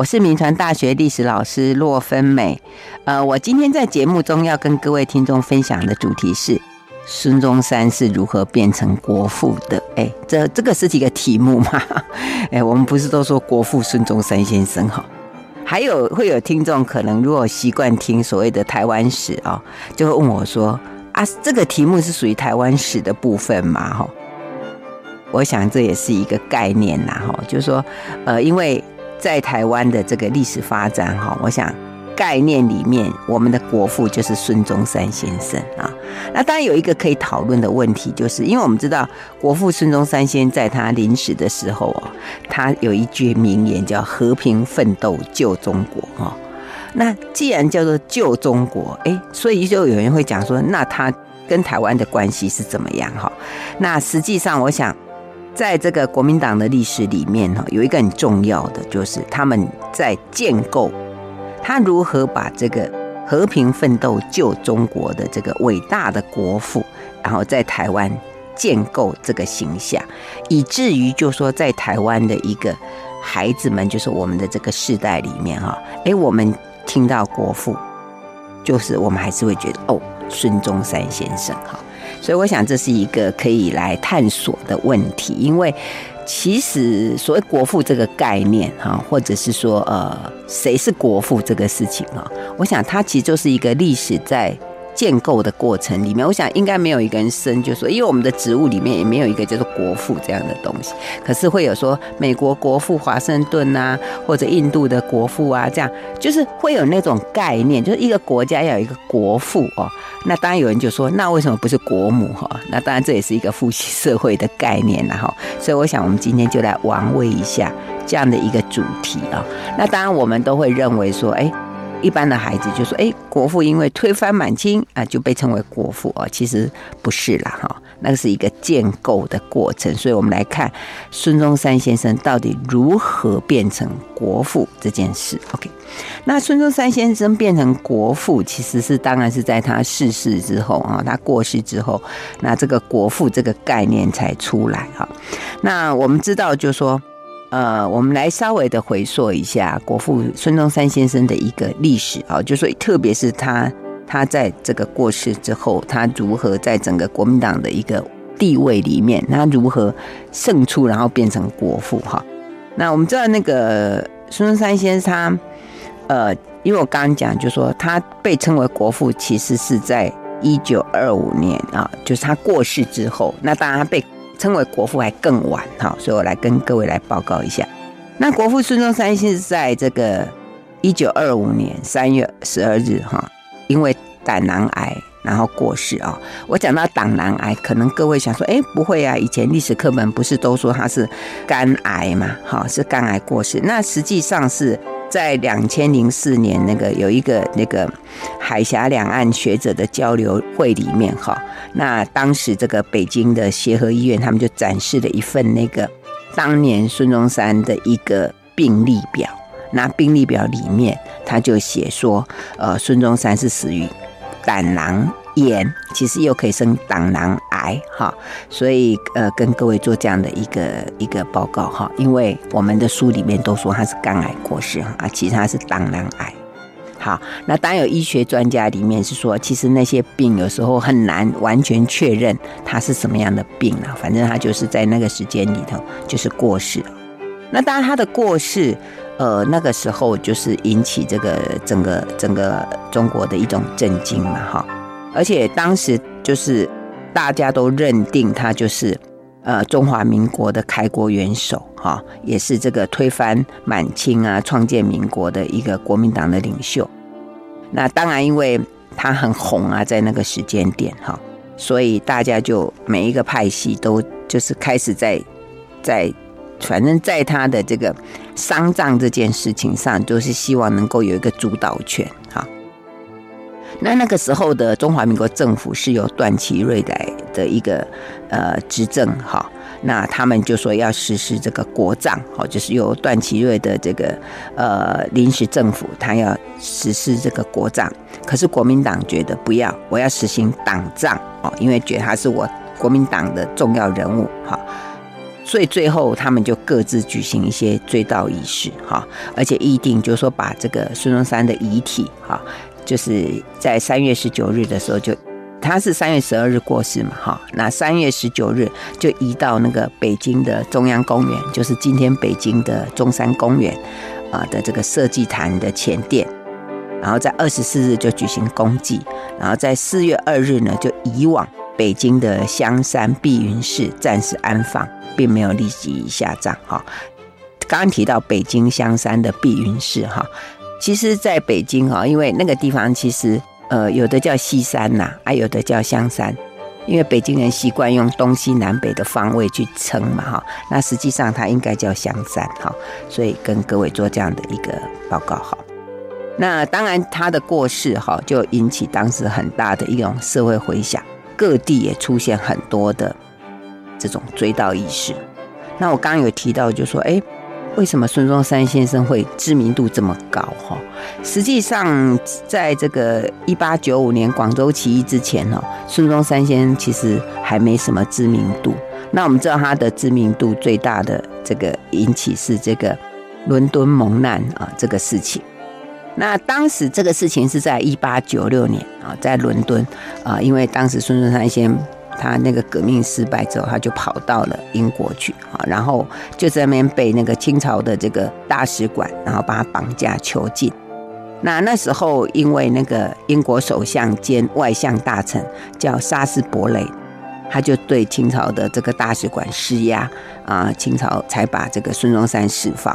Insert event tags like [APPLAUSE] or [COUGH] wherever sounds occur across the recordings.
我是民传大学历史老师骆芬美。呃，我今天在节目中要跟各位听众分享的主题是孙中山是如何变成国父的。哎，这这个是几个题目嘛？[LAUGHS] 哎，我们不是都说国父孙中山先生哈？还有会有听众可能如果习惯听所谓的台湾史啊，就会问我说啊，这个题目是属于台湾史的部分嘛？哈，我想这也是一个概念呐，哈，就是说，呃，因为。在台湾的这个历史发展，哈，我想概念里面，我们的国父就是孙中山先生啊。那当然有一个可以讨论的问题，就是因为我们知道国父孙中山先生在他临死的时候啊，他有一句名言叫“和平奋斗救中国”哈。那既然叫做救中国，哎，所以就有人会讲说，那他跟台湾的关系是怎么样哈？那实际上，我想。在这个国民党的历史里面，哈，有一个很重要的，就是他们在建构他如何把这个和平奋斗救中国的这个伟大的国父，然后在台湾建构这个形象，以至于就说在台湾的一个孩子们，就是我们的这个世代里面，哈，哎，我们听到国父，就是我们还是会觉得哦，孙中山先生，哈。所以我想这是一个可以来探索的问题，因为其实所谓国父这个概念哈，或者是说呃谁是国父这个事情啊，我想它其实就是一个历史在。建构的过程里面，我想应该没有一个人生就说，因为我们的植物里面也没有一个叫做国父这样的东西，可是会有说美国国父华盛顿啊，或者印度的国父啊，这样就是会有那种概念，就是一个国家要有一个国父哦。那当然有人就说，那为什么不是国母哈？那当然这也是一个父系社会的概念了哈。所以我想我们今天就来玩味一下这样的一个主题啊。那当然我们都会认为说，哎。一般的孩子就说：“哎，国父因为推翻满清啊，就被称为国父啊。其实不是啦，哈，那个是一个建构的过程。所以我们来看孙中山先生到底如何变成国父这件事。OK，那孙中山先生变成国父，其实是当然是在他逝世之后啊，他过世之后，那这个国父这个概念才出来哈。那我们知道，就说。呃，我们来稍微的回溯一下国父孙中山先生的一个历史啊，就说特别是他他在这个过世之后，他如何在整个国民党的一个地位里面，他如何胜出，然后变成国父哈。那我们知道那个孙中山先生他，呃，因为我刚刚讲，就说他被称为国父，其实是在一九二五年啊，就是他过世之后，那当然他被。称为国父还更晚哈，所以我来跟各位来报告一下。那国父孙中山是在这个一九二五年三月十二日哈，因为胆囊癌然后过世啊。我讲到胆囊癌，可能各位想说，哎，不会啊，以前历史课本不是都说他是肝癌嘛？哈，是肝癌过世。那实际上是。在两千零四年，那个有一个那个海峡两岸学者的交流会里面，哈，那当时这个北京的协和医院，他们就展示了一份那个当年孙中山的一个病历表。那病历表里面，他就写说，呃，孙中山是死于胆囊。炎其实又可以生胆囊癌哈，所以呃跟各位做这样的一个一个报告哈，因为我们的书里面都说他是肝癌过世啊，其实他是胆囊癌。好，那当然有医学专家里面是说，其实那些病有时候很难完全确认他是什么样的病了，反正他就是在那个时间里头就是过世了。那当然他的过世，呃那个时候就是引起这个整个整个中国的一种震惊嘛哈。而且当时就是大家都认定他就是呃中华民国的开国元首哈，也是这个推翻满清啊、创建民国的一个国民党的领袖。那当然，因为他很红啊，在那个时间点哈，所以大家就每一个派系都就是开始在在，反正在他的这个丧葬这件事情上，都是希望能够有一个主导权。那那个时候的中华民国政府是由段祺瑞来的一个呃执政哈，那他们就说要实施这个国葬，好，就是由段祺瑞的这个呃临时政府，他要实施这个国葬。可是国民党觉得不要，我要实行党葬哦，因为觉得他是我国民党的重要人物哈。所以最后他们就各自举行一些追悼仪式，哈，而且议定就是说把这个孙中山的遗体，哈，就是在三月十九日的时候就，他是三月十二日过世嘛，哈，那三月十九日就移到那个北京的中央公园，就是今天北京的中山公园啊的这个社稷坛的前殿，然后在二十四日就举行公祭，然后在四月二日呢就移往北京的香山碧云寺暂时安放。并没有立即下葬哈。刚刚提到北京香山的碧云寺哈，其实在北京哈，因为那个地方其实呃有的叫西山呐，啊有的叫香山，因为北京人习惯用东西南北的方位去称嘛哈。那实际上它应该叫香山哈，所以跟各位做这样的一个报告哈。那当然他的过世哈，就引起当时很大的一种社会回响，各地也出现很多的。这种追悼仪式，那我刚刚有提到，就说，哎，为什么孙中山先生会知名度这么高？哈，实际上，在这个一八九五年广州起义之前，呢，孙中山先生其实还没什么知名度。那我们知道他的知名度最大的这个引起是这个伦敦蒙难啊这个事情。那当时这个事情是在一八九六年啊，在伦敦啊，因为当时孙中山先他那个革命失败之后，他就跑到了英国去啊，然后就在那边被那个清朝的这个大使馆，然后把他绑架囚禁。那那时候，因为那个英国首相兼外相大臣叫沙斯伯雷，他就对清朝的这个大使馆施压啊，清朝才把这个孙中山释放。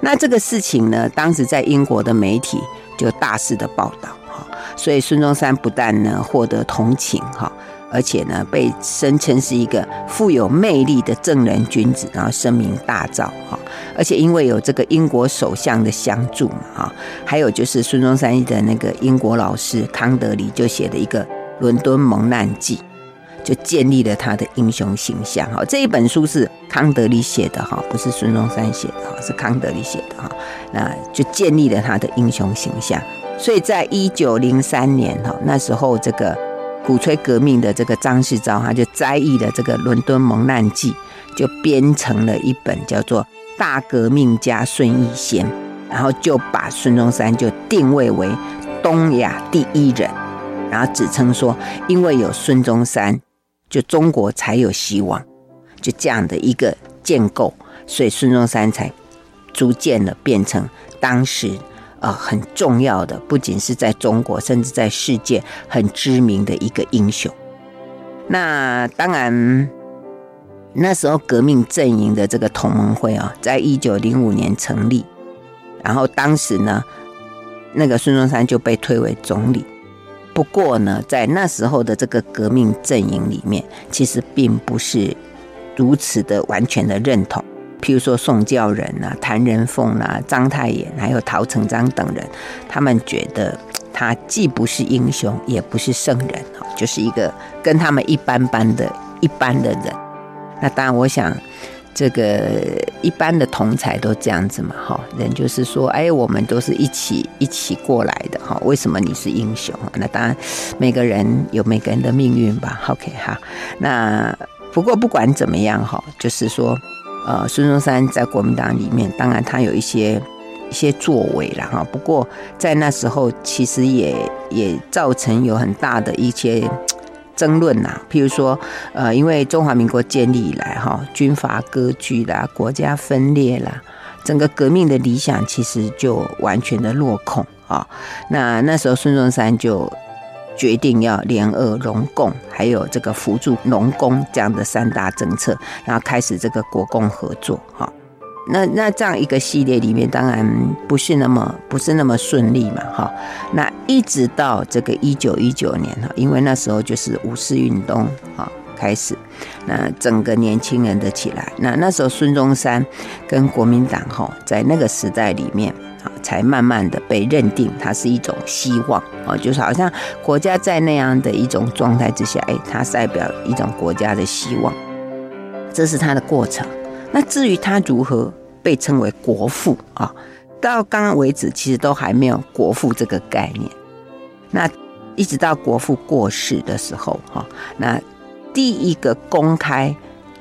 那这个事情呢，当时在英国的媒体就大肆的报道哈，所以孙中山不但呢获得同情哈。而且呢，被声称是一个富有魅力的正人君子，然后声名大噪哈。而且因为有这个英国首相的相助嘛哈，还有就是孙中山的那个英国老师康德里就写的一个《伦敦蒙难记》，就建立了他的英雄形象哈。这一本书是康德里写的哈，不是孙中山写的哈，是康德里写的哈。那就建立了他的英雄形象。所以在一九零三年哈，那时候这个。鼓吹革命的这个张世钊，他就摘译了这个《伦敦蒙难记》，就编成了一本叫做《大革命家孙逸仙》，然后就把孙中山就定位为东亚第一人，然后指称说，因为有孙中山，就中国才有希望，就这样的一个建构，所以孙中山才逐渐的变成当时。啊，很重要的，不仅是在中国，甚至在世界很知名的一个英雄。那当然，那时候革命阵营的这个同盟会啊，在一九零五年成立，然后当时呢，那个孙中山就被推为总理。不过呢，在那时候的这个革命阵营里面，其实并不是如此的完全的认同。譬如说宋教仁啊、谭仁凤啊、章太炎，还有陶成章等人，他们觉得他既不是英雄，也不是圣人，就是一个跟他们一般般的一般的人。那当然，我想这个一般的同侪都这样子嘛，哈，人就是说，哎，我们都是一起一起过来的，哈，为什么你是英雄？那当然，每个人有每个人的命运吧。OK，哈，那不过不管怎么样，哈，就是说。呃，孙中山在国民党里面，当然他有一些一些作为了哈。不过在那时候，其实也也造成有很大的一些争论呐。譬如说，呃，因为中华民国建立以来哈，军阀割据啦，国家分裂啦，整个革命的理想其实就完全的落空啊。那那时候孙中山就。决定要联俄容共，还有这个扶助农工这样的三大政策，然后开始这个国共合作。哈，那那这样一个系列里面，当然不是那么不是那么顺利嘛。哈，那一直到这个一九一九年哈，因为那时候就是五四运动哈开始，那整个年轻人的起来，那那时候孙中山跟国民党哈，在那个时代里面。才慢慢的被认定，它是一种希望哦，就是好像国家在那样的一种状态之下，哎，它代表一种国家的希望，这是它的过程。那至于它如何被称为国父啊，到刚刚为止，其实都还没有国父这个概念。那一直到国父过世的时候，哈，那第一个公开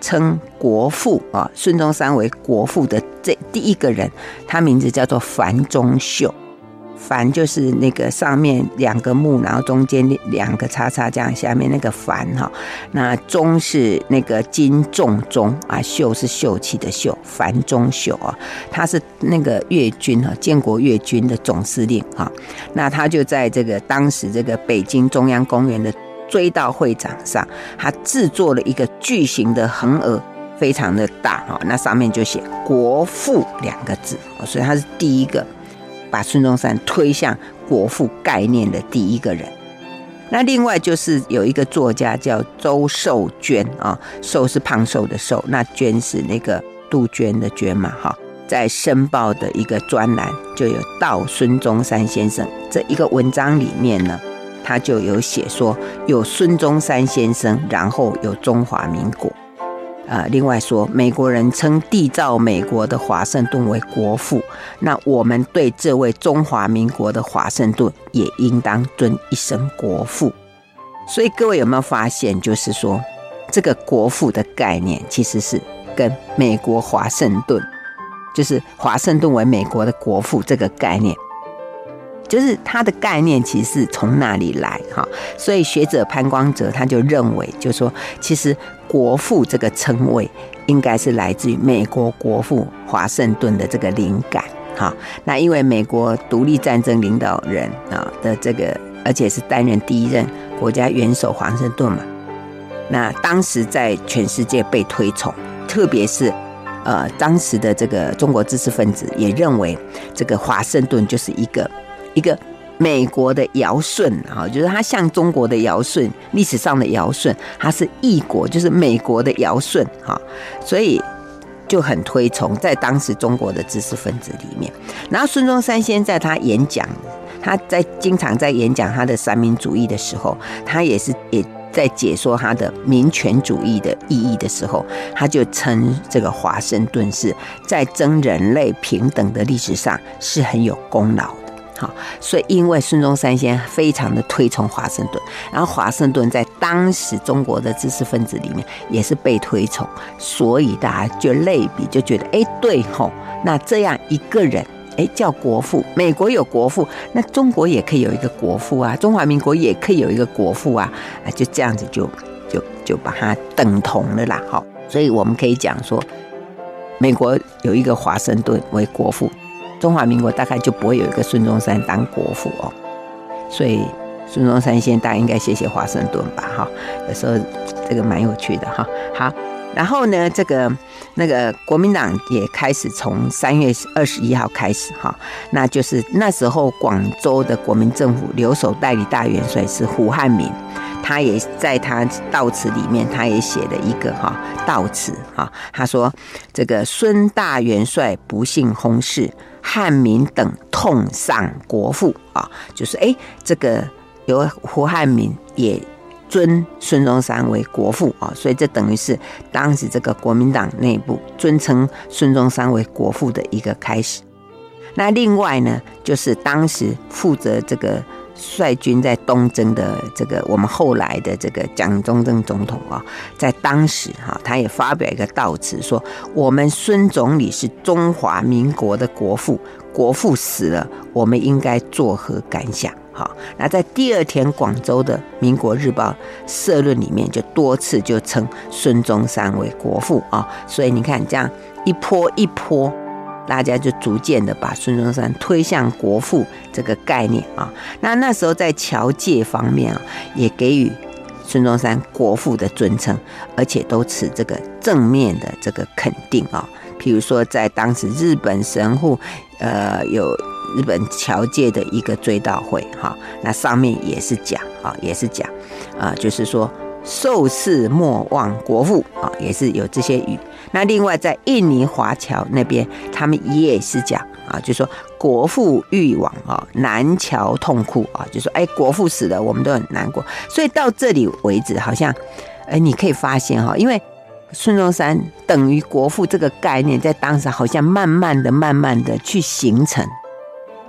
称国父啊，孙中山为国父的这第一个人，他名字叫做樊中秀。樊就是那个上面两个木，然后中间两个叉叉这样，下面那个樊哈，那中是那个金重中啊，秀是秀气的秀，樊中秀啊，他是那个粤军哈，建国粤军的总司令哈，那他就在这个当时这个北京中央公园的追悼会场上，他制作了一个巨型的横额，非常的大哈，那上面就写“国父”两个字，所以他是第一个。把孙中山推向国父概念的第一个人，那另外就是有一个作家叫周寿娟啊，寿是胖瘦的寿，那娟是那个杜鹃的娟嘛，哈，在《申报》的一个专栏就有道孙中山先生这一个文章里面呢，他就有写说有孙中山先生，然后有中华民国。啊，另外说，美国人称缔造美国的华盛顿为国父，那我们对这位中华民国的华盛顿也应当尊一声国父。所以各位有没有发现，就是说，这个国父的概念其实是跟美国华盛顿，就是华盛顿为美国的国父这个概念。就是他的概念其实是从哪里来哈？所以学者潘光泽他就认为，就说其实“国父”这个称谓应该是来自于美国国父华盛顿的这个灵感哈。那因为美国独立战争领导人啊的这个，而且是担任第一任国家元首华盛顿嘛，那当时在全世界被推崇，特别是呃当时的这个中国知识分子也认为这个华盛顿就是一个。一个美国的尧舜啊，就是他像中国的尧舜，历史上的尧舜，他是异国，就是美国的尧舜哈，所以就很推崇在当时中国的知识分子里面。然后孙中山先在他演讲，他在经常在演讲他的三民主义的时候，他也是也在解说他的民权主义的意义的时候，他就称这个华盛顿是在争人类平等的历史上是很有功劳。所以因为孙中山先非常的推崇华盛顿，然后华盛顿在当时中国的知识分子里面也是被推崇，所以大家就类比，就觉得，哎，对吼，那这样一个人，哎，叫国父，美国有国父，那中国也可以有一个国父啊，中华民国也可以有一个国父啊，啊，就这样子就就就把它等同了啦，好，所以我们可以讲说，美国有一个华盛顿为国父。中华民国大概就不会有一个孙中山当国父哦，所以孙中山先大家应该谢谢华盛顿吧哈，有时候这个蛮有趣的哈。好，然后呢，这个那个国民党也开始从三月二十一号开始哈，那就是那时候广州的国民政府留守代理大元帅是胡汉民，他也在他悼词里面，他也写了一个哈悼词哈，他说这个孙大元帅不幸薨逝。汉民等痛丧国父啊，就是哎，这个由胡汉民也尊孙中山为国父啊，所以这等于是当时这个国民党内部尊称孙中山为国父的一个开始。那另外呢，就是当时负责这个。率军在东征的这个我们后来的这个蒋中正总统啊，在当时哈，他也发表一个悼词，说我们孙总理是中华民国的国父，国父死了，我们应该作何感想？哈，那在第二天广州的《民国日报》社论里面，就多次就称孙中山为国父啊，所以你看这样一波一波。大家就逐渐的把孙中山推向国父这个概念啊，那那时候在侨界方面啊，也给予孙中山国父的尊称，而且都持这个正面的这个肯定啊。譬如说，在当时日本神户，呃，有日本侨界的一个追悼会哈，那上面也是讲啊，也是讲啊，就是说。受事莫忘国父啊，也是有这些语。那另外在印尼华侨那边，他们也是讲啊，就说国父遇亡啊，南侨痛哭啊，就说哎，国父死了，我们都很难过。所以到这里为止，好像哎，你可以发现哈，因为孙中山等于国父这个概念，在当时好像慢慢的、慢慢的去形成。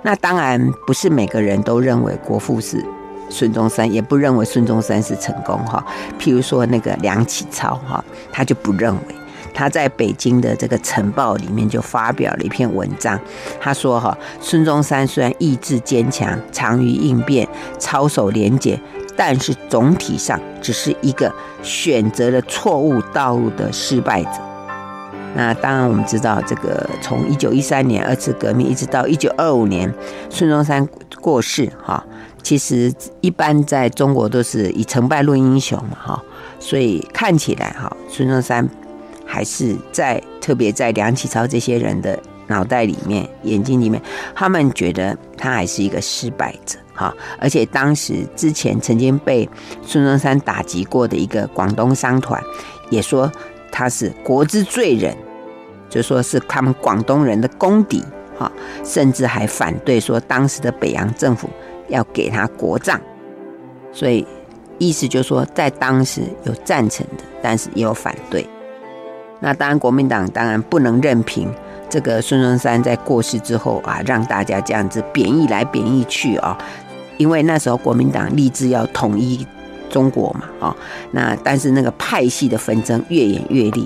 那当然不是每个人都认为国父是孙中山，也不认为孙中山是成功哈。譬如说那个梁启超哈，他就不认为。他在北京的这个晨报里面就发表了一篇文章，他说哈，孙中山虽然意志坚强、长于应变、操守廉洁，但是总体上只是一个选择了错误道路的失败者。那当然，我们知道这个从一九一三年二次革命一直到一九二五年孙中山过世哈，其实一般在中国都是以成败论英雄嘛哈，所以看起来哈，孙中山。还是在特别在梁启超这些人的脑袋里面、眼睛里面，他们觉得他还是一个失败者哈。而且当时之前曾经被孙中山打击过的一个广东商团，也说他是国之罪人，就说是他们广东人的公敌哈，甚至还反对说当时的北洋政府要给他国葬，所以意思就是说在当时有赞成的，但是也有反对。那当然，国民党当然不能任凭这个孙中山在过世之后啊，让大家这样子贬义来贬义去啊。因为那时候国民党立志要统一中国嘛，啊，那但是那个派系的纷争越演越烈，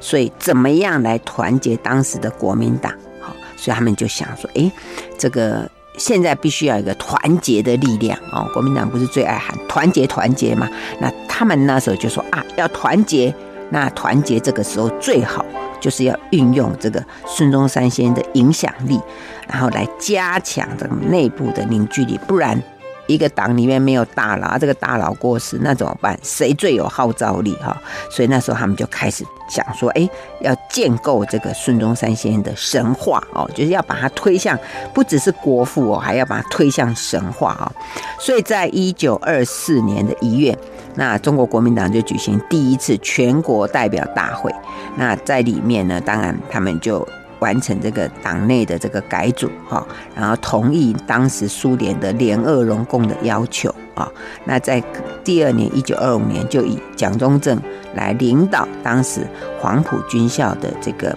所以怎么样来团结当时的国民党？好，所以他们就想说，哎，这个现在必须要一个团结的力量啊。国民党不是最爱喊团结团结嘛？那他们那时候就说啊，要团结。那团结这个时候最好就是要运用这个孙中山先生的影响力，然后来加强这个内部的凝聚力。不然，一个党里面没有大佬，这个大佬过世，那怎么办？谁最有号召力？哈，[LAUGHS] 所以那时候他们就开始想说，哎，要建构这个孙中山先生的神话哦，就是要把它推向不只是国父哦，还要把它推向神话啊。所以在一九二四年的一月。那中国国民党就举行第一次全国代表大会，那在里面呢，当然他们就完成这个党内的这个改组哈，然后同意当时苏联的联俄容共的要求啊。那在第二年一九二五年，就以蒋中正来领导当时黄埔军校的这个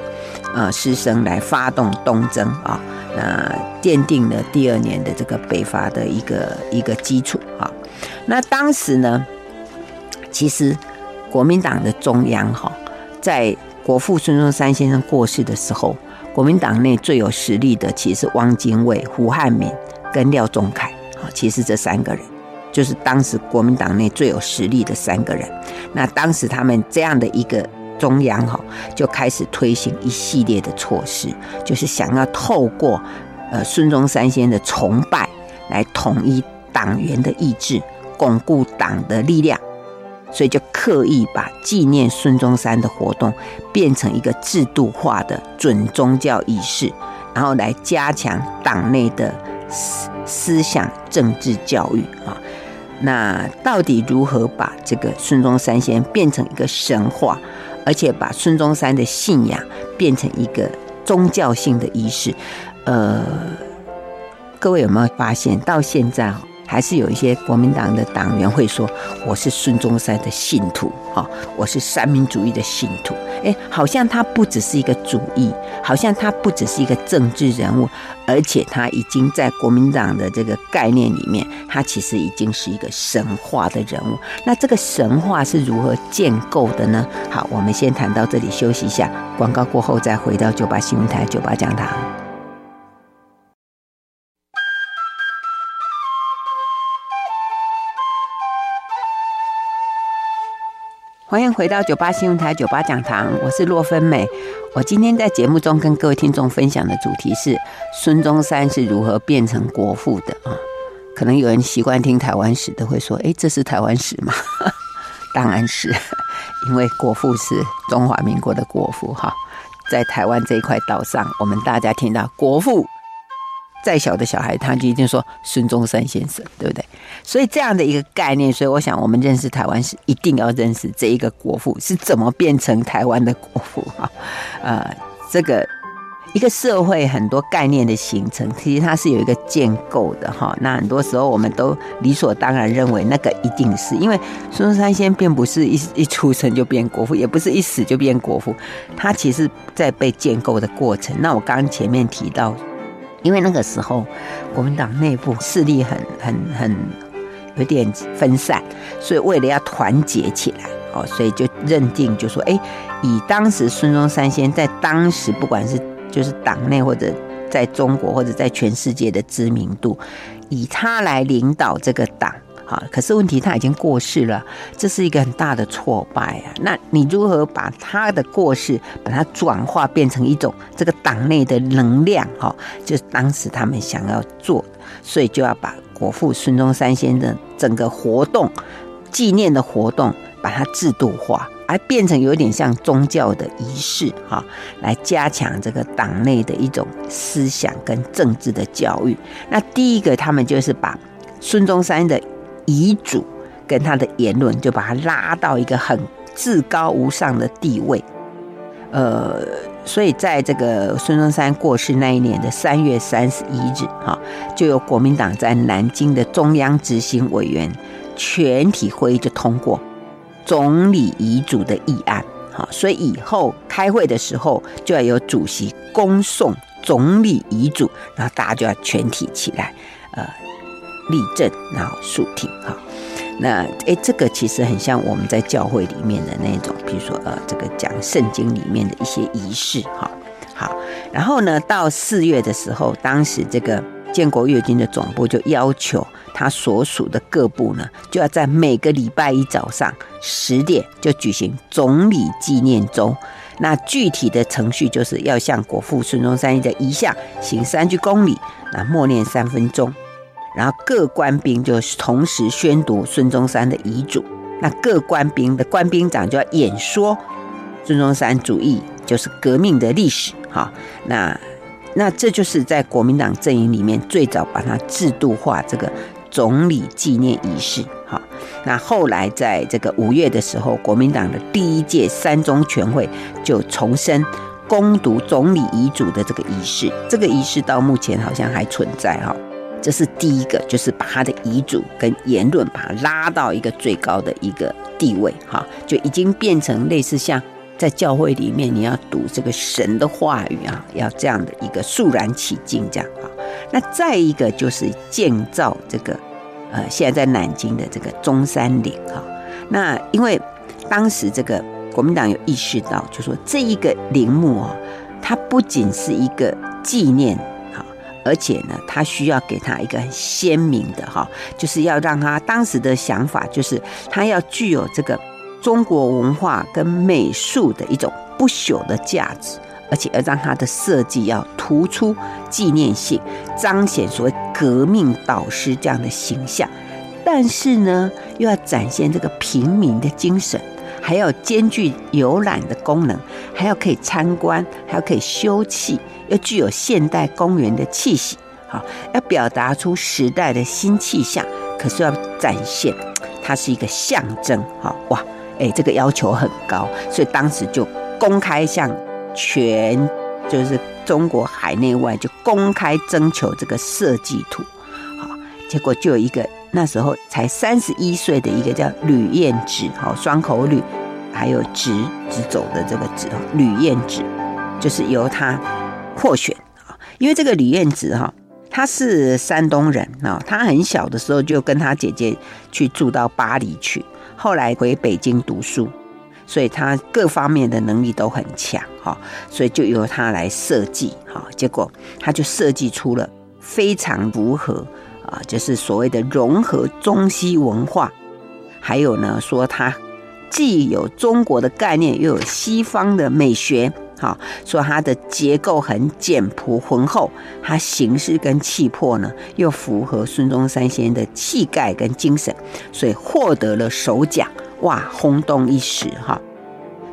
呃师生来发动东征啊，那奠定了第二年的这个北伐的一个一个基础啊。那当时呢，其实，国民党的中央哈，在国父孙中山先生过世的时候，国民党内最有实力的其实是汪精卫、胡汉民跟廖仲恺啊，其实这三个人就是当时国民党内最有实力的三个人。那当时他们这样的一个中央哈，就开始推行一系列的措施，就是想要透过呃孙中山先生的崇拜来统一党员的意志，巩固党的力量。所以就刻意把纪念孙中山的活动变成一个制度化的准宗教仪式，然后来加强党内的思思想政治教育啊。那到底如何把这个孙中山先变成一个神话，而且把孙中山的信仰变成一个宗教性的仪式？呃，各位有没有发现到现在？还是有一些国民党的党员会说：“我是孙中山的信徒，哈，我是三民主义的信徒。”哎，好像他不只是一个主义，好像他不只是一个政治人物，而且他已经在国民党的这个概念里面，他其实已经是一个神话的人物。那这个神话是如何建构的呢？好，我们先谈到这里，休息一下，广告过后再回到九八新闻台九八讲堂。欢迎回到九八新闻台九八讲堂，我是洛芬美。我今天在节目中跟各位听众分享的主题是孙中山是如何变成国父的啊？可能有人习惯听台湾史的会说：“诶，这是台湾史吗？” [LAUGHS] 当然是，[LAUGHS] 因为国父是中华民国的国父哈，在台湾这一块岛上，我们大家听到国父。再小的小孩，他就一定说孙中山先生，对不对？所以这样的一个概念，所以我想，我们认识台湾是一定要认识这一个国父是怎么变成台湾的国父哈。呃，这个一个社会很多概念的形成，其实它是有一个建构的哈。那很多时候我们都理所当然认为那个一定是因为孙中山先并不是一一出生就变国父，也不是一死就变国父，他其实在被建构的过程。那我刚刚前面提到。因为那个时候，国民党内部势力很、很、很有点分散，所以为了要团结起来，哦，所以就认定就说，哎，以当时孙中山先在当时不管是就是党内或者在中国或者在全世界的知名度，以他来领导这个党。好，可是问题他已经过世了，这是一个很大的挫败啊。那你如何把他的过世，把它转化变成一种这个党内的能量？哈，就是当时他们想要做，所以就要把国父孙中山先生整个活动、纪念的活动，把它制度化，而变成有点像宗教的仪式，哈，来加强这个党内的一种思想跟政治的教育。那第一个，他们就是把孙中山的遗嘱跟他的言论，就把他拉到一个很至高无上的地位。呃，所以在这个孙中山过世那一年的三月三十一日，哈，就有国民党在南京的中央执行委员全体会议就通过总理遗嘱的议案，哈，所以以后开会的时候就要有主席恭送总理遗嘱，然后大家就要全体起来，呃。立正，然后肃听，哈，那诶，这个其实很像我们在教会里面的那种，比如说呃，这个讲圣经里面的一些仪式，哈，好，然后呢，到四月的时候，当时这个建国阅军的总部就要求他所属的各部呢，就要在每个礼拜一早上十点就举行总理纪念周。那具体的程序就是要向国父孙中山的遗像行三鞠躬礼，那默念三分钟。然后各官兵就同时宣读孙中山的遗嘱，那各官兵的官兵长就要演说孙中山主义就是革命的历史，哈，那那这就是在国民党阵营里面最早把它制度化这个总理纪念仪式，哈，那后来在这个五月的时候，国民党的第一届三中全会就重申攻读总理遗嘱的这个仪式，这个仪式到目前好像还存在，哈。这是第一个，就是把他的遗嘱跟言论，把它拉到一个最高的一个地位，哈，就已经变成类似像在教会里面你要读这个神的话语啊，要这样的一个肃然起敬这样啊。那再一个就是建造这个呃，现在在南京的这个中山陵哈。那因为当时这个国民党有意识到，就说这一个陵墓啊，它不仅是一个纪念。而且呢，他需要给他一个很鲜明的哈，就是要让他当时的想法，就是他要具有这个中国文化跟美术的一种不朽的价值，而且要让他的设计要突出纪念性，彰显所谓革命导师这样的形象。但是呢，又要展现这个平民的精神，还要兼具游览的功能，还要可以参观，还要可以休憩。要具有现代公园的气息，好，要表达出时代的新气象，可是要展现它是一个象征，哈，哇，哎，这个要求很高，所以当时就公开向全就是中国海内外就公开征求这个设计图，好，结果就有一个那时候才三十一岁的一个叫吕彦之，好，双口吕，还有直直走的这个直，吕彦之，就是由他。获选啊，因为这个吕彦之哈，他是山东人啊，他很小的时候就跟他姐姐去住到巴黎去，后来回北京读书，所以他各方面的能力都很强哈，所以就由他来设计哈，结果他就设计出了非常符合啊，就是所谓的融合中西文化，还有呢说它既有中国的概念，又有西方的美学。好，说它的结构很简朴浑厚，它形式跟气魄呢又符合孙中山先生的气概跟精神，所以获得了首奖，哇，轰动一时哈。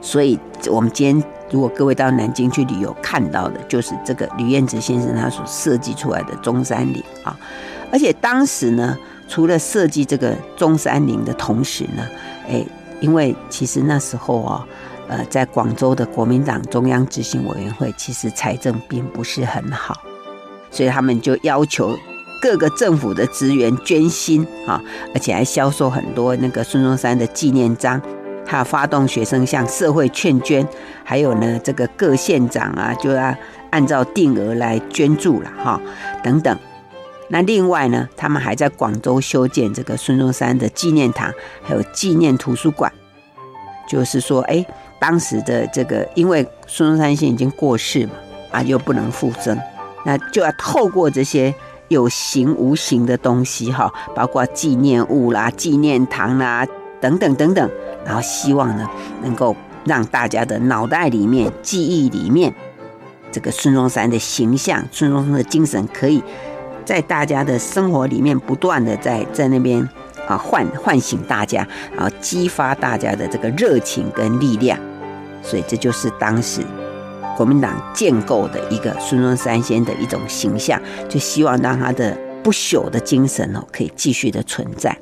所以我们今天如果各位到南京去旅游，看到的就是这个吕彦之先生他所设计出来的中山陵啊。而且当时呢，除了设计这个中山陵的同时呢，哎，因为其实那时候啊。呃，在广州的国民党中央执行委员会，其实财政并不是很好，所以他们就要求各个政府的职员捐薪啊，而且还销售很多那个孙中山的纪念章，还有发动学生向社会劝捐，还有呢，这个各县长啊，就要按照定额来捐助了哈，等等。那另外呢，他们还在广州修建这个孙中山的纪念堂，还有纪念图书馆。就是说，哎，当时的这个，因为孙中山先生已经过世嘛，啊，又不能复生，那就要透过这些有形无形的东西，哈，包括纪念物啦、纪念堂啦等等等等，然后希望呢，能够让大家的脑袋里面、记忆里面，这个孙中山的形象、孙中山的精神，可以在大家的生活里面不断的在在那边。啊，唤唤醒大家，然后激发大家的这个热情跟力量，所以这就是当时国民党建构的一个孙中山先的一种形象，就希望让他的不朽的精神哦，可以继续的存在。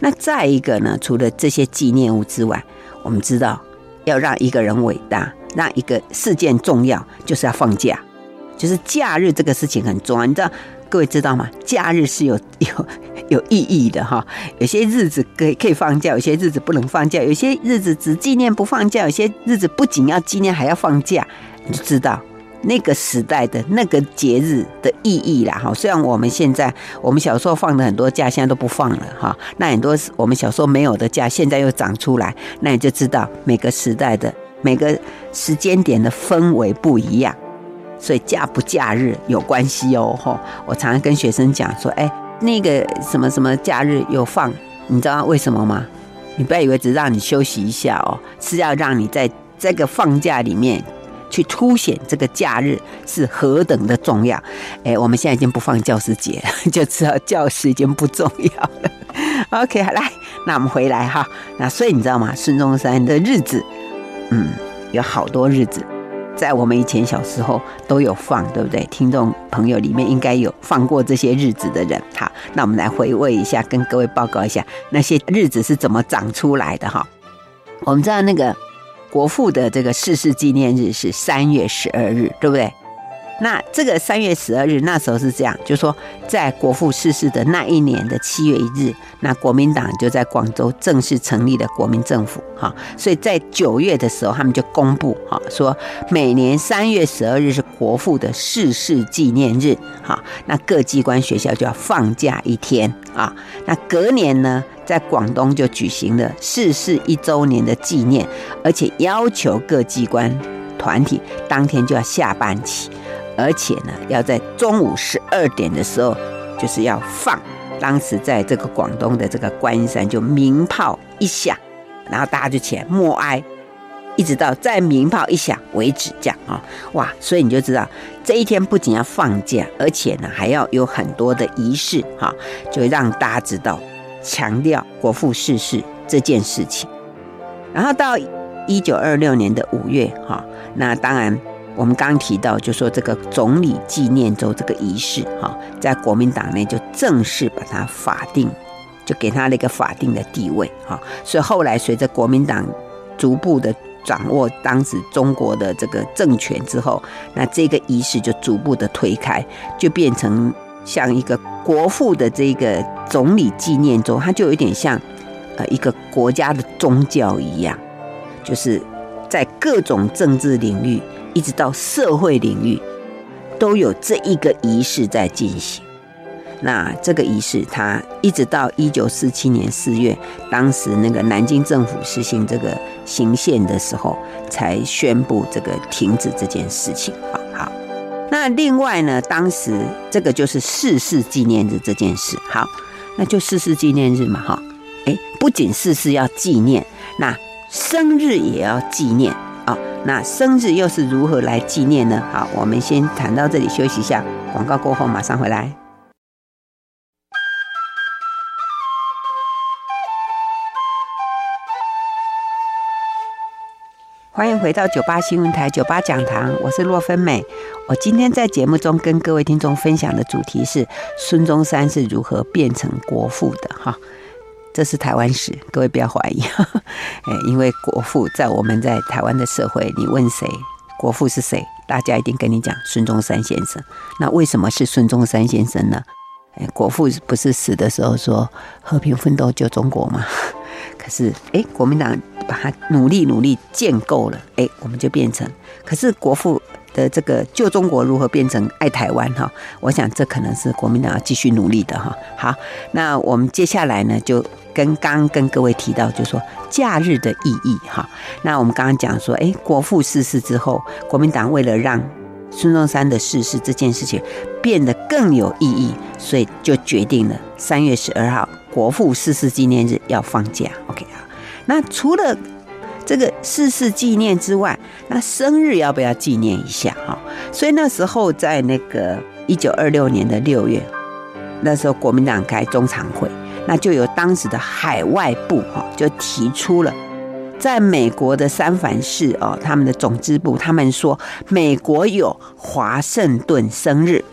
那再一个呢，除了这些纪念物之外，我们知道要让一个人伟大，让一个事件重要，就是要放假，就是假日这个事情很重要，你知道。各位知道吗？假日是有有有意义的哈。有些日子可以可以放假，有些日子不能放假。有些日子只纪念不放假，有些日子不仅要纪念还要放假。你就知道那个时代的那个节日的意义啦哈。虽然我们现在我们小时候放的很多假，现在都不放了哈。那很多我们小时候没有的假，现在又长出来，那你就知道每个时代的每个时间点的氛围不一样。所以假不假日有关系哦，吼！我常常跟学生讲说，哎，那个什么什么假日有放，你知道为什么吗？你不要以为只让你休息一下哦，是要让你在这个放假里面去凸显这个假日是何等的重要。哎，我们现在已经不放教师节了，就知道教师已经不重要了。[LAUGHS] OK，好，来，那我们回来哈。那所以你知道吗？孙中山的日子，嗯，有好多日子。在我们以前小时候都有放，对不对？听众朋友里面应该有放过这些日子的人。好，那我们来回味一下，跟各位报告一下那些日子是怎么长出来的哈。我们知道那个国父的这个逝世纪念日是三月十二日，对不对？那这个三月十二日，那时候是这样，就说在国父逝世的那一年的七月一日，那国民党就在广州正式成立了国民政府，哈，所以在九月的时候，他们就公布，哈，说每年三月十二日是国父的逝世纪念日，哈，那各机关学校就要放假一天，啊，那隔年呢，在广东就举行了逝世一周年的纪念，而且要求各机关团体当天就要下半旗。而且呢，要在中午十二点的时候，就是要放。当时在这个广东的这个观音山，就鸣炮一响，然后大家就起来默哀，一直到再鸣炮一响为止，这样啊，哇！所以你就知道这一天不仅要放假，而且呢还要有很多的仪式哈，就让大家知道强调国父逝世这件事情。然后到一九二六年的五月哈，那当然。我们刚提到，就说这个总理纪念周这个仪式，哈，在国民党内就正式把它法定，就给他了一个法定的地位，哈。所以后来随着国民党逐步的掌握当时中国的这个政权之后，那这个仪式就逐步的推开，就变成像一个国父的这个总理纪念周，它就有点像呃一个国家的宗教一样，就是在各种政治领域。一直到社会领域，都有这一个仪式在进行。那这个仪式，它一直到一九四七年四月，当时那个南京政府实行这个行宪的时候，才宣布这个停止这件事情。好，那另外呢，当时这个就是逝世纪念日这件事。好，那就逝世纪念日嘛，哈。哎，不仅逝世要纪念，那生日也要纪念。那生日又是如何来纪念呢？好，我们先谈到这里，休息一下。广告过后马上回来。欢迎回到九八新闻台九八讲堂，我是洛芬美。我今天在节目中跟各位听众分享的主题是孙中山是如何变成国父的？哈。这是台湾史，各位不要怀疑，诶，[LAUGHS] 因为国父在我们在台湾的社会，你问谁国父是谁，大家一定跟你讲孙中山先生。那为什么是孙中山先生呢？诶，国父不是死的时候说和平奋斗救中国吗？[LAUGHS] 可是，诶，国民党把他努力努力建构了，诶，我们就变成。可是国父的这个旧中国如何变成爱台湾哈，我想这可能是国民党要继续努力的哈。好，那我们接下来呢，就跟刚跟各位提到，就是说假日的意义哈。那我们刚刚讲说，哎，国父逝世之后，国民党为了让孙中山的逝世这件事情变得更有意义，所以就决定了三月十二号国父逝世纪念日要放假。OK 啊，那除了这个逝世纪念之外，那生日要不要纪念一下哈？所以那时候在那个一九二六年的六月，那时候国民党开中常会，那就有当时的海外部哈就提出了，在美国的三藩市哦，他们的总支部他们说，美国有华盛顿生日，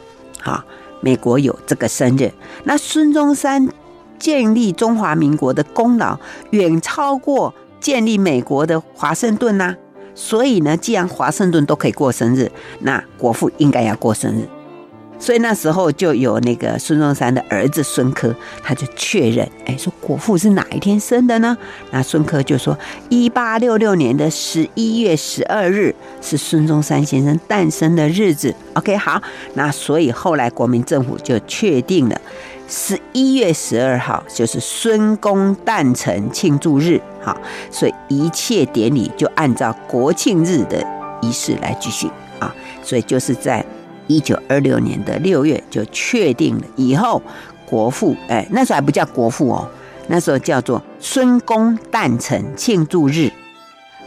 哈，美国有这个生日，那孙中山建立中华民国的功劳远超过。建立美国的华盛顿呐，所以呢，既然华盛顿都可以过生日，那国父应该要过生日。所以那时候就有那个孙中山的儿子孙科，他就确认，哎，说国父是哪一天生的呢？那孙科就说，一八六六年的十一月十二日是孙中山先生诞生的日子。OK，好，那所以后来国民政府就确定了。十一月十二号就是孙公诞辰庆祝日，哈，所以一切典礼就按照国庆日的仪式来举行啊，所以就是在一九二六年的六月就确定了以后国父，哎，那时候还不叫国父哦，那时候叫做孙公诞辰庆祝日，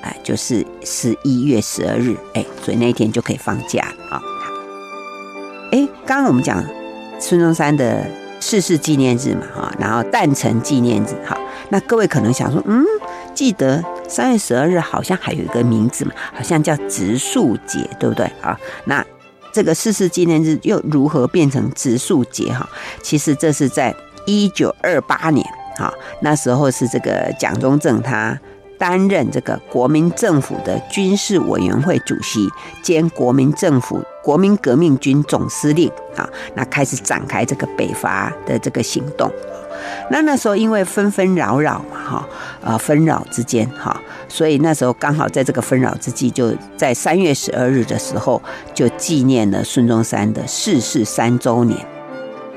哎，就是十一月十二日，哎，所以那一天就可以放假啊。哎，刚刚我们讲孙中山的。逝世纪念日嘛，哈，然后诞辰纪念日，哈，那各位可能想说，嗯，记得三月十二日好像还有一个名字嘛，好像叫植树节，对不对啊？那这个逝世纪念日又如何变成植树节？哈，其实这是在一九二八年，哈，那时候是这个蒋中正他担任这个国民政府的军事委员会主席兼国民政府。国民革命军总司令啊，那开始展开这个北伐的这个行动。那那时候因为纷纷扰扰嘛，哈，呃，纷扰之间，哈，所以那时候刚好在这个纷扰之际，就在三月十二日的时候，就纪念了孙中山的逝世三周年。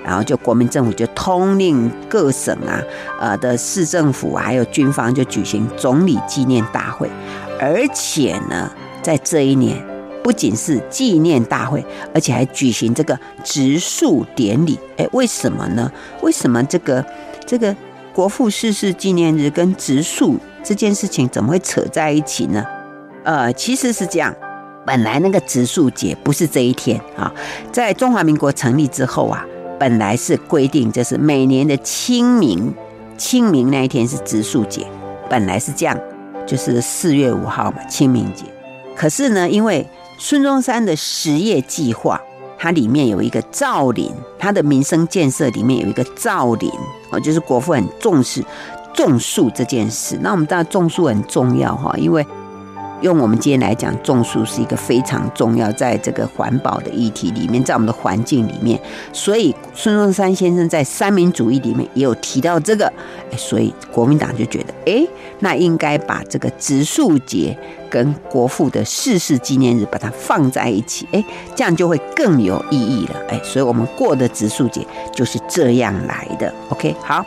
然后就国民政府就通令各省啊，呃的市政府啊还有军方就举行总理纪念大会，而且呢，在这一年。不仅是纪念大会，而且还举行这个植树典礼。哎，为什么呢？为什么这个这个国父逝世纪念日跟植树这件事情怎么会扯在一起呢？呃，其实是这样，本来那个植树节不是这一天啊，在中华民国成立之后啊，本来是规定就是每年的清明，清明那一天是植树节，本来是这样，就是四月五号嘛，清明节。可是呢，因为孙中山的实业计划，它里面有一个造林，他的民生建设里面有一个造林哦，就是国父很重视种树这件事。那我们知道种树很重要哈，因为。用我们今天来讲，种树是一个非常重要，在这个环保的议题里面，在我们的环境里面，所以孙中山先生在三民主义里面也有提到这个，所以国民党就觉得，哎，那应该把这个植树节跟国父的逝世纪念日把它放在一起，哎，这样就会更有意义了，哎，所以我们过的植树节就是这样来的。OK，好，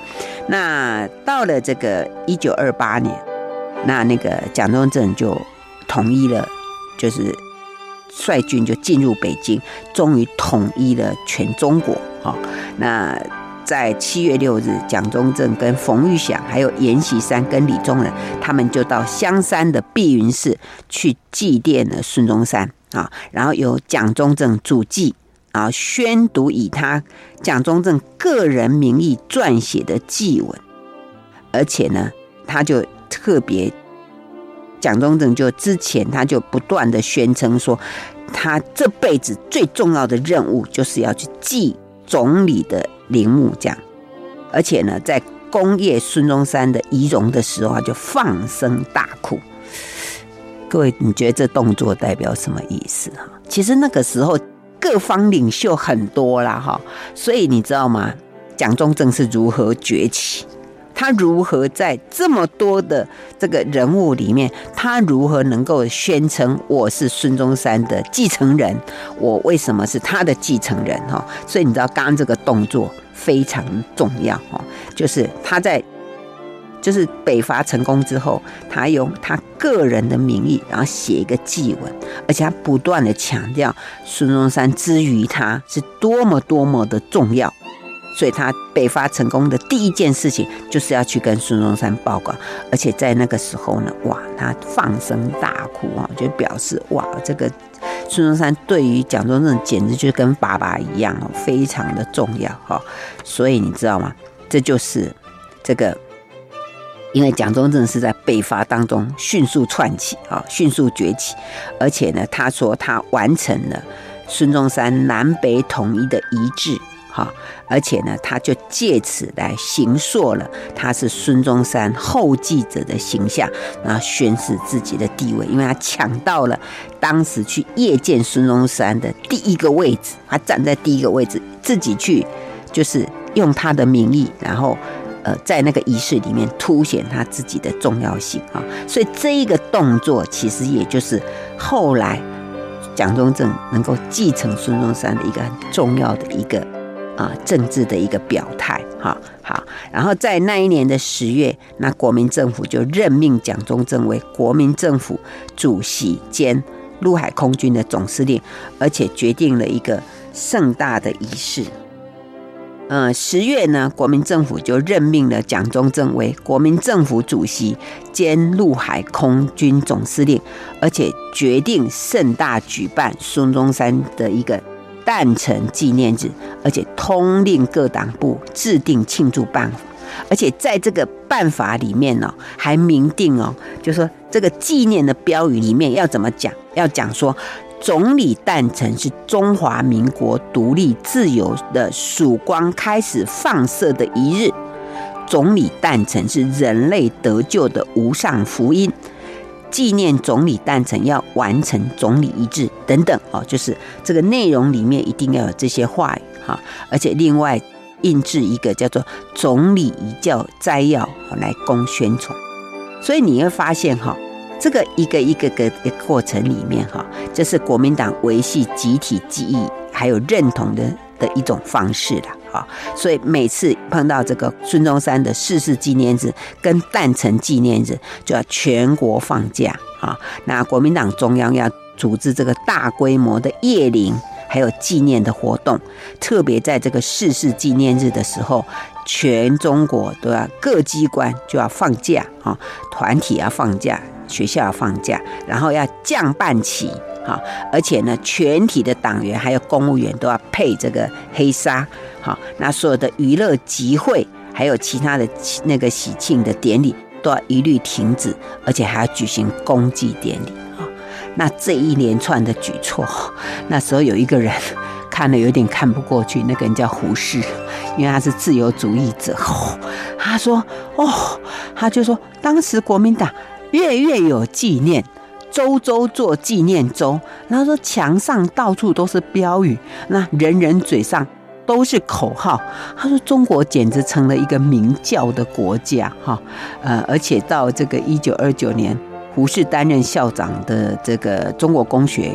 那到了这个一九二八年，那那个蒋中正就。统一了，就是率军就进入北京，终于统一了全中国。啊，那在七月六日，蒋中正跟冯玉祥，还有阎锡山跟李宗仁，他们就到香山的碧云寺去祭奠了孙中山啊。然后由蒋中正主祭啊，宣读以他蒋中正个人名义撰写的祭文，而且呢，他就特别。蒋中正就之前他就不断的宣称说，他这辈子最重要的任务就是要去祭总理的陵墓，这样，而且呢，在恭谒孙中山的遗容的时候，就放声大哭。各位，你觉得这动作代表什么意思？哈，其实那个时候各方领袖很多啦，哈，所以你知道吗？蒋中正是如何崛起？他如何在这么多的这个人物里面，他如何能够宣称我是孙中山的继承人？我为什么是他的继承人？哈，所以你知道，刚刚这个动作非常重要哈，就是他在。就是北伐成功之后，他用他个人的名义，然后写一个祭文，而且他不断的强调孙中山之于他是多么多么的重要，所以他北伐成功的第一件事情就是要去跟孙中山报告，而且在那个时候呢，哇，他放声大哭啊，就表示哇，这个孙中山对于蒋中正简直就跟爸爸一样哦，非常的重要哈，所以你知道吗？这就是这个。因为蒋中正是在北伐当中迅速窜起啊，迅速崛起，而且呢，他说他完成了孙中山南北统一的遗志，哈，而且呢，他就借此来形塑了他是孙中山后继者的形象，然后宣示自己的地位，因为他抢到了当时去谒见孙中山的第一个位置，他站在第一个位置，自己去就是用他的名义，然后。呃，在那个仪式里面凸显他自己的重要性啊，所以这一个动作其实也就是后来蒋中正能够继承孙中山的一个很重要的一个啊政治的一个表态哈。好，然后在那一年的十月，那国民政府就任命蒋中正为国民政府主席兼陆海空军的总司令，而且决定了一个盛大的仪式。嗯，十月呢，国民政府就任命了蒋中正为国民政府主席兼陆海空军总司令，而且决定盛大举办孙中山的一个诞辰纪念日，而且通令各党部制定庆祝办法，而且在这个办法里面呢、还明定哦，就说这个纪念的标语里面要怎么讲，要讲说。总理诞辰是中华民国独立自由的曙光开始放射的一日，总理诞辰是人类得救的无上福音。纪念总理诞辰要完成总理遗志等等哦，就是这个内容里面一定要有这些话语哈，而且另外印制一个叫做总理遗教摘要来供宣传，所以你会发现哈。这个一个一个个的过程里面，哈，这是国民党维系集体记忆还有认同的的一种方式了，啊。所以每次碰到这个孙中山的逝世纪念日跟诞辰纪念日，就要全国放假，啊。那国民党中央要组织这个大规模的夜灵还有纪念的活动，特别在这个逝世纪念日的时候，全中国都要各机关就要放假，啊，团体要放假。学校要放假，然后要降半旗，哈，而且呢，全体的党员还有公务员都要配这个黑纱，好，那所有的娱乐集会，还有其他的那个喜庆的典礼都要一律停止，而且还要举行公祭典礼，啊，那这一连串的举措，那时候有一个人看了有点看不过去，那个人叫胡适，因为他是自由主义者，他说，哦，他就说当时国民党。月月有纪念，周周做纪念周。然后说墙上到处都是标语，那人人嘴上都是口号。他说中国简直成了一个明教的国家，哈，呃，而且到这个一九二九年，胡适担任校长的这个中国公学，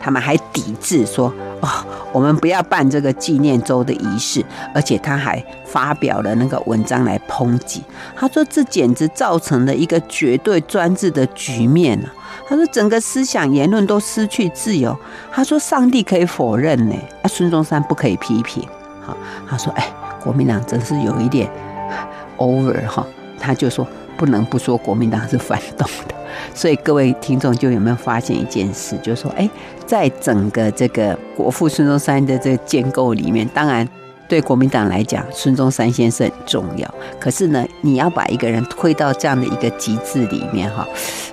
他们还抵制说。哦，我们不要办这个纪念周的仪式，而且他还发表了那个文章来抨击。他说这简直造成了一个绝对专制的局面了。他说整个思想言论都失去自由。他说上帝可以否认呢，啊，孙中山不可以批评。好，他说哎，国民党真是有一点 over 哈。他就说不能不说国民党是反动的。[LAUGHS] 所以各位听众就有没有发现一件事，就是说，哎，在整个这个国父孙中山的这个建构里面，当然对国民党来讲，孙中山先生很重要。可是呢，你要把一个人推到这样的一个极致里面，哈，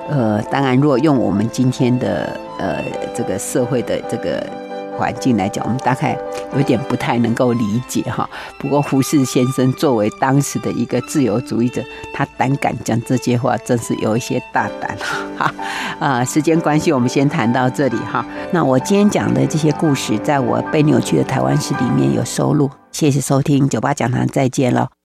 呃，当然，如果用我们今天的呃这个社会的这个。环境来讲，我们大概有点不太能够理解哈。不过胡适先生作为当时的一个自由主义者，他胆敢讲这些话，真是有一些大胆哈。啊，时间关系，我们先谈到这里哈。那我今天讲的这些故事，在我被扭曲的台湾史里面有收录。谢谢收听九八讲堂，再见了。